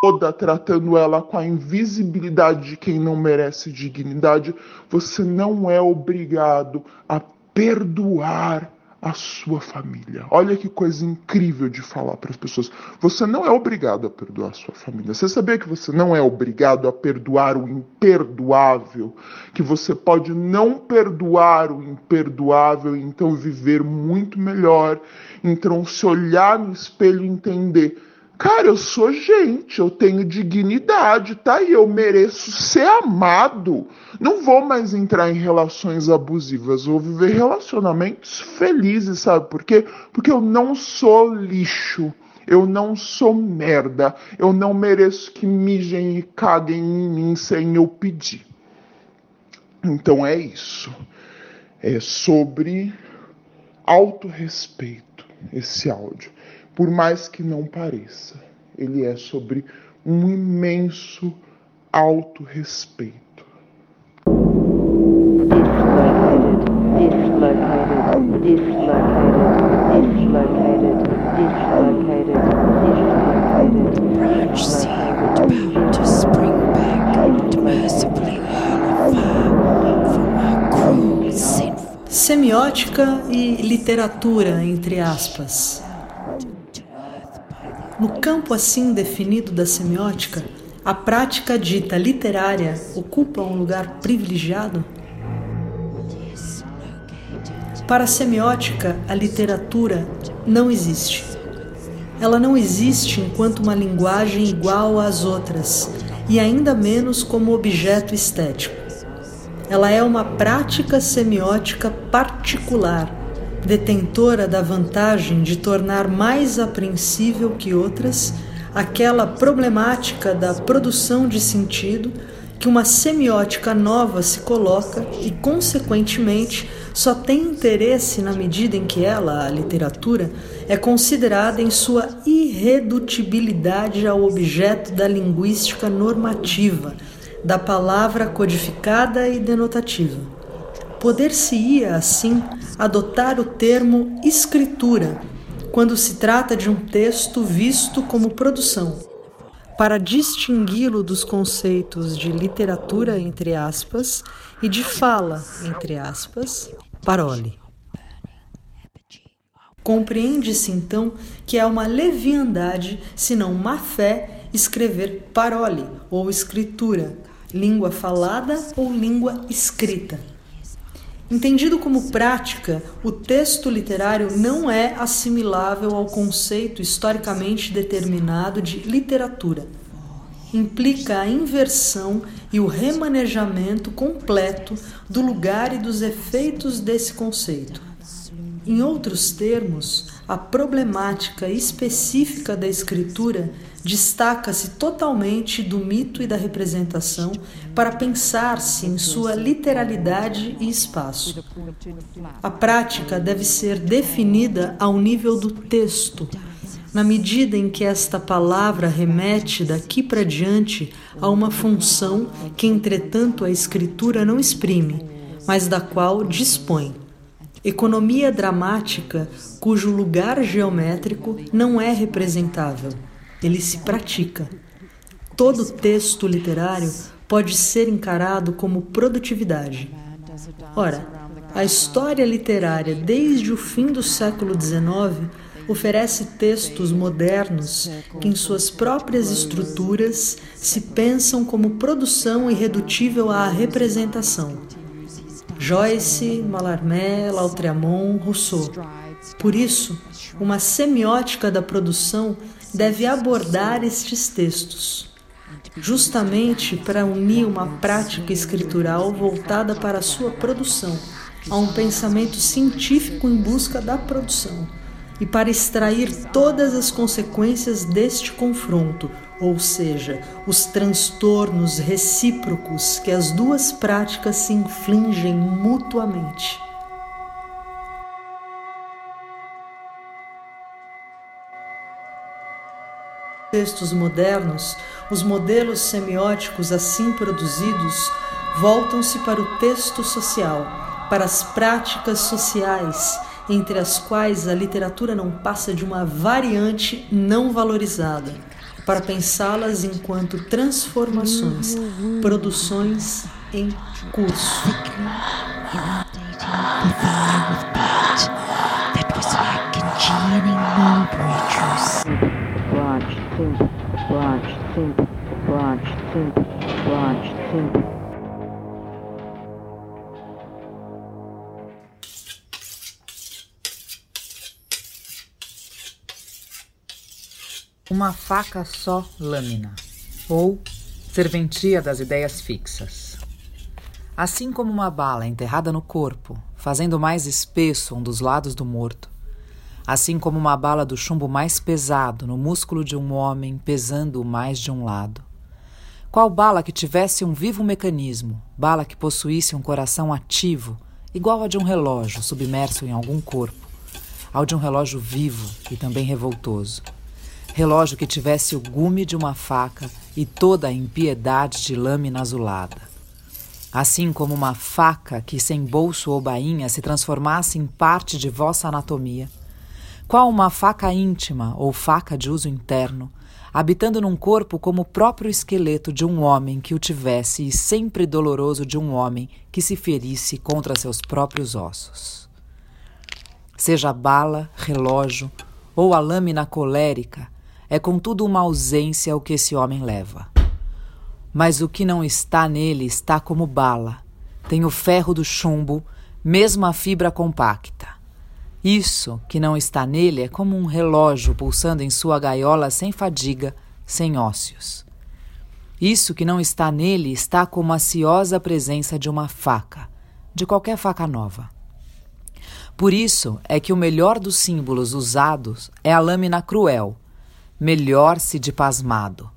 toda tratando ela com a invisibilidade de quem não merece dignidade, você não é obrigado a perdoar a sua família. Olha que coisa incrível de falar para as pessoas. Você não é obrigado a perdoar a sua família. Você sabia que você não é obrigado a perdoar o imperdoável? Que você pode não perdoar o imperdoável e então viver muito melhor. Então se olhar no espelho e entender Cara, eu sou gente, eu tenho dignidade, tá? E eu mereço ser amado. Não vou mais entrar em relações abusivas, vou viver relacionamentos felizes, sabe por quê? Porque eu não sou lixo. Eu não sou merda. Eu não mereço que mijem e caguem em mim sem eu pedir. Então é isso. É sobre autorrespeito esse áudio por mais que não pareça. Ele é sobre um imenso autorrespeito. Semiótica e literatura, entre aspas. No campo assim definido da semiótica, a prática dita literária ocupa um lugar privilegiado? Para a semiótica, a literatura não existe. Ela não existe enquanto uma linguagem igual às outras, e ainda menos como objeto estético. Ela é uma prática semiótica particular detentora da vantagem de tornar mais apreensível que outras aquela problemática da produção de sentido que uma semiótica nova se coloca e, consequentemente, só tem interesse na medida em que ela, a literatura, é considerada em sua irredutibilidade ao objeto da linguística normativa, da palavra codificada e denotativa. Poder-se-ia, assim, adotar o termo escritura quando se trata de um texto visto como produção, para distingui-lo dos conceitos de literatura, entre aspas, e de fala, entre aspas, parole. Compreende-se então que é uma leviandade, se não má fé, escrever parole ou escritura, língua falada ou língua escrita. Entendido como prática, o texto literário não é assimilável ao conceito historicamente determinado de literatura. Implica a inversão e o remanejamento completo do lugar e dos efeitos desse conceito. Em outros termos, a problemática específica da escritura destaca-se totalmente do mito e da representação para pensar-se em sua literalidade e espaço. A prática deve ser definida ao nível do texto, na medida em que esta palavra remete daqui para diante a uma função que, entretanto, a escritura não exprime, mas da qual dispõe. Economia dramática cujo lugar geométrico não é representável ele se pratica. Todo texto literário pode ser encarado como produtividade. Ora, a história literária desde o fim do século XIX oferece textos modernos que, em suas próprias estruturas, se pensam como produção irredutível à representação. Joyce, Mallarmé, Lautréamont, Rousseau. Por isso, uma semiótica da produção deve abordar estes textos, justamente para unir uma prática escritural voltada para a sua produção a um pensamento científico em busca da produção e para extrair todas as consequências deste confronto, ou seja, os transtornos recíprocos que as duas práticas se infligem mutuamente. textos modernos, os modelos semióticos assim produzidos voltam-se para o texto social, para as práticas sociais, entre as quais a literatura não passa de uma variante não valorizada, para pensá-las enquanto transformações, produções em curso. Watch, think, watch, think, watch, think, watch. Uma faca só lâmina, ou serventia das ideias fixas. Assim como uma bala enterrada no corpo, fazendo mais espesso um dos lados do morto, assim como uma bala do chumbo mais pesado no músculo de um homem pesando-o mais de um lado. Qual bala que tivesse um vivo mecanismo, bala que possuísse um coração ativo, igual ao de um relógio submerso em algum corpo, ao de um relógio vivo e também revoltoso. Relógio que tivesse o gume de uma faca e toda a impiedade de lâmina azulada. Assim como uma faca que sem bolso ou bainha se transformasse em parte de vossa anatomia, qual uma faca íntima ou faca de uso interno, habitando num corpo como o próprio esqueleto de um homem que o tivesse e sempre doloroso de um homem que se ferisse contra seus próprios ossos. Seja bala, relógio ou a lâmina colérica, é contudo uma ausência o que esse homem leva. Mas o que não está nele está como bala, tem o ferro do chumbo, mesmo a fibra compacta. Isso que não está nele é como um relógio pulsando em sua gaiola sem fadiga, sem ócios. Isso que não está nele está como a ciosa presença de uma faca, de qualquer faca nova. Por isso é que o melhor dos símbolos usados é a lâmina cruel, melhor-se de pasmado,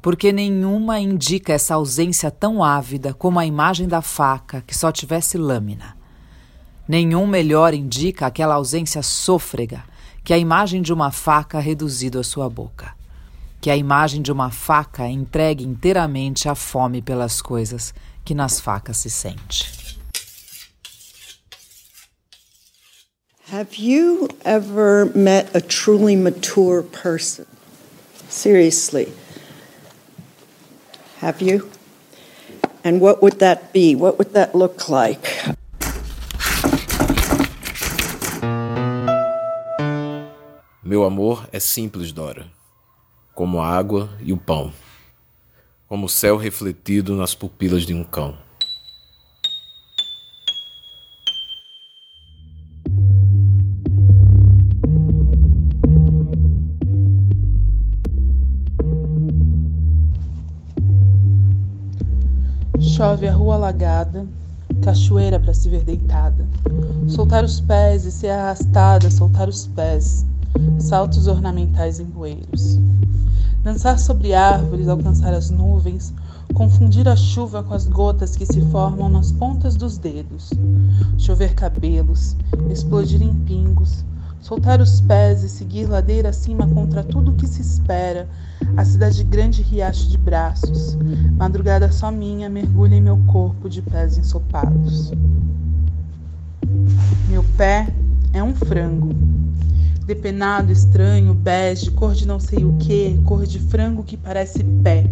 porque nenhuma indica essa ausência tão ávida como a imagem da faca que só tivesse lâmina. Nenhum melhor indica aquela ausência sôfrega que a imagem de uma faca reduzido à sua boca, que a imagem de uma faca entregue inteiramente à fome pelas coisas que nas facas se sente. Have you ever met a truly mature person? Seriously. Have you? And what would that be? What would that look like? Meu amor é simples, Dora, como a água e o pão, como o céu refletido nas pupilas de um cão. Chove a rua alagada, cachoeira para se ver deitada. Soltar os pés e ser arrastada, soltar os pés saltos ornamentais em bueiros. Dançar sobre árvores, alcançar as nuvens, confundir a chuva com as gotas que se formam nas pontas dos dedos, chover cabelos, explodir em pingos, soltar os pés e seguir ladeira acima contra tudo que se espera, a cidade grande riacho de braços, madrugada só minha mergulha em meu corpo de pés ensopados. Meu pé é um frango, depenado, estranho, bege, cor de não sei o que, cor de frango que parece pé.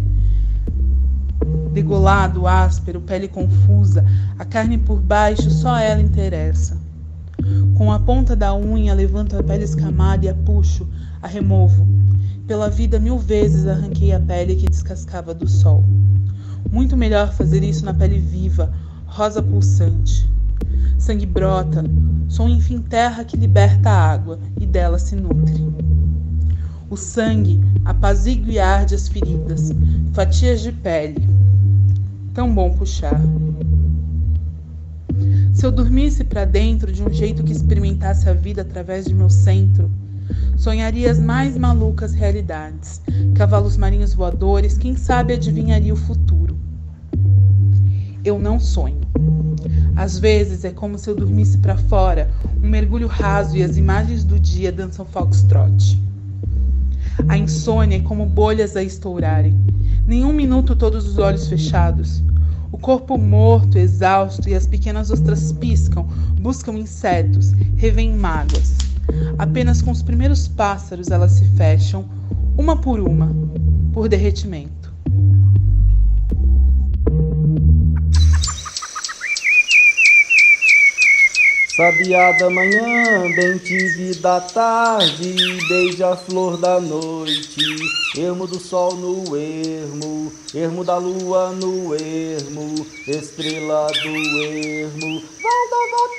Degolado, áspero, pele confusa, a carne por baixo, só ela interessa. Com a ponta da unha levanto a pele escamada e a puxo, a removo. Pela vida mil vezes arranquei a pele que descascava do sol. Muito melhor fazer isso na pele viva, rosa pulsante. Sangue brota, sou enfim terra que liberta a água e dela se nutre. O sangue apazigua e arde as feridas, fatias de pele. Tão bom puxar. Se eu dormisse para dentro de um jeito que experimentasse a vida através de meu centro, sonharia as mais malucas realidades, cavalos marinhos voadores, quem sabe adivinharia o futuro. Eu não sonho. Às vezes é como se eu dormisse para fora, um mergulho raso e as imagens do dia dançam foxtrot. A insônia é como bolhas a estourarem. Nenhum minuto todos os olhos fechados. O corpo morto, exausto e as pequenas ostras piscam, buscam insetos, revêem mágoas. Apenas com os primeiros pássaros elas se fecham, uma por uma, por derretimento. Sabiá da manhã, bem tive da tarde, beija-flor da noite, ermo do sol no ermo, ermo da lua no ermo, estrela do ermo, val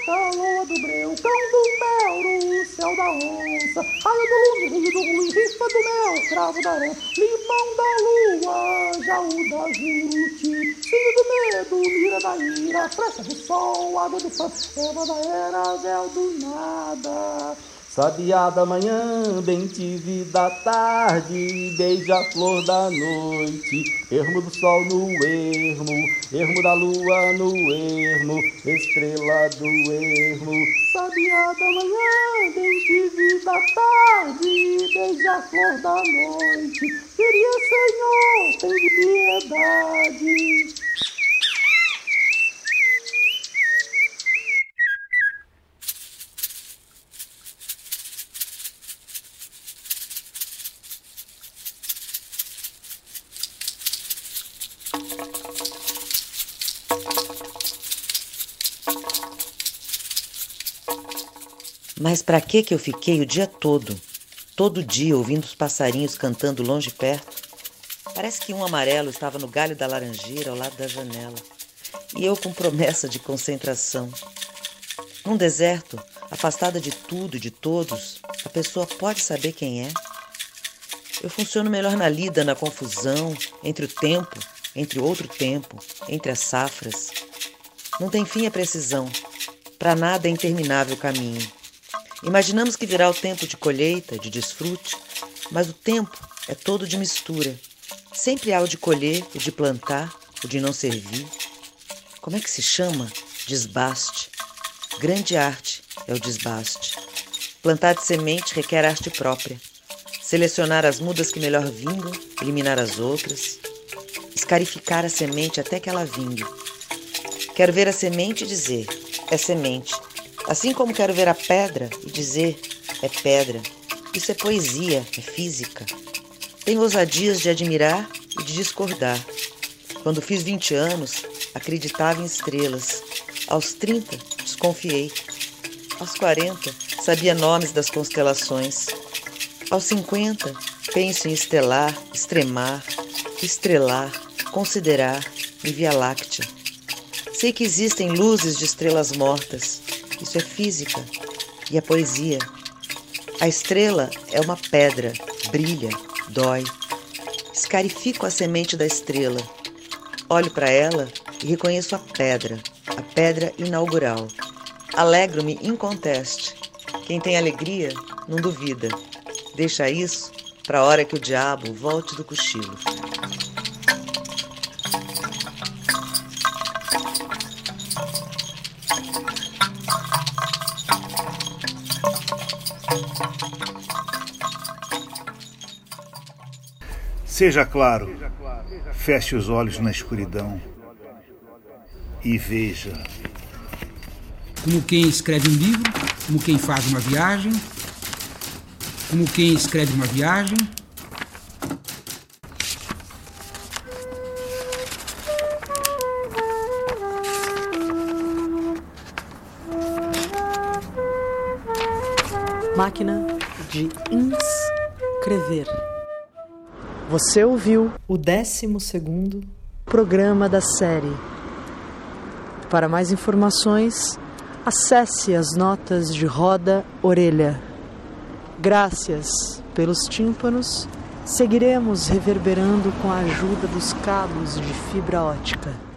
da lua do breu, cão do mel, céu da onça, raio do lume, rio do ruim, rifa do mel, cravo da aranha, limão da lua, jaú da juruti, filho do medo, mira da ira, flecha do sol, água do pão, erva da era, véu do nada. Sabiá da manhã, bem tive da tarde, beija-flor da noite, ermo do sol no ermo, ermo da lua no ermo, estrela do ermo. Sabiá da manhã, bem tive da tarde, beija-flor da noite, queria Senhor, tem piedade. Mas para que que eu fiquei o dia todo, todo dia ouvindo os passarinhos cantando longe e perto? Parece que um amarelo estava no galho da laranjeira ao lado da janela, e eu com promessa de concentração. Num deserto, afastada de tudo e de todos, a pessoa pode saber quem é. Eu funciono melhor na lida, na confusão, entre o tempo, entre outro tempo, entre as safras. Não tem fim a precisão. Para nada é interminável o caminho. Imaginamos que virá o tempo de colheita, de desfrute, mas o tempo é todo de mistura. Sempre há o de colher, o de plantar, o de não servir. Como é que se chama? Desbaste. Grande arte é o desbaste. Plantar de semente requer arte própria. Selecionar as mudas que melhor vingam, eliminar as outras. Escarificar a semente até que ela vingue. Quero ver a semente dizer: é semente. Assim como quero ver a pedra e dizer é pedra. Isso é poesia, é física. Tenho ousadias de admirar e de discordar. Quando fiz 20 anos, acreditava em estrelas. Aos 30, desconfiei. Aos 40, sabia nomes das constelações. Aos 50, penso em estelar, extremar, estrelar, considerar e Via Láctea. Sei que existem luzes de estrelas mortas, isso é física e é poesia. A estrela é uma pedra, brilha, dói. Escarifico a semente da estrela. Olho para ela e reconheço a pedra, a pedra inaugural. Alegro-me inconteste. Quem tem alegria não duvida. Deixa isso para a hora que o diabo volte do cochilo. Seja claro, feche os olhos na escuridão e veja. Como quem escreve um livro, como quem faz uma viagem, como quem escreve uma viagem. Máquina de inscrever. Você ouviu o 12 programa da série. Para mais informações, acesse as notas de Roda Orelha. Graças pelos tímpanos, seguiremos reverberando com a ajuda dos cabos de fibra ótica.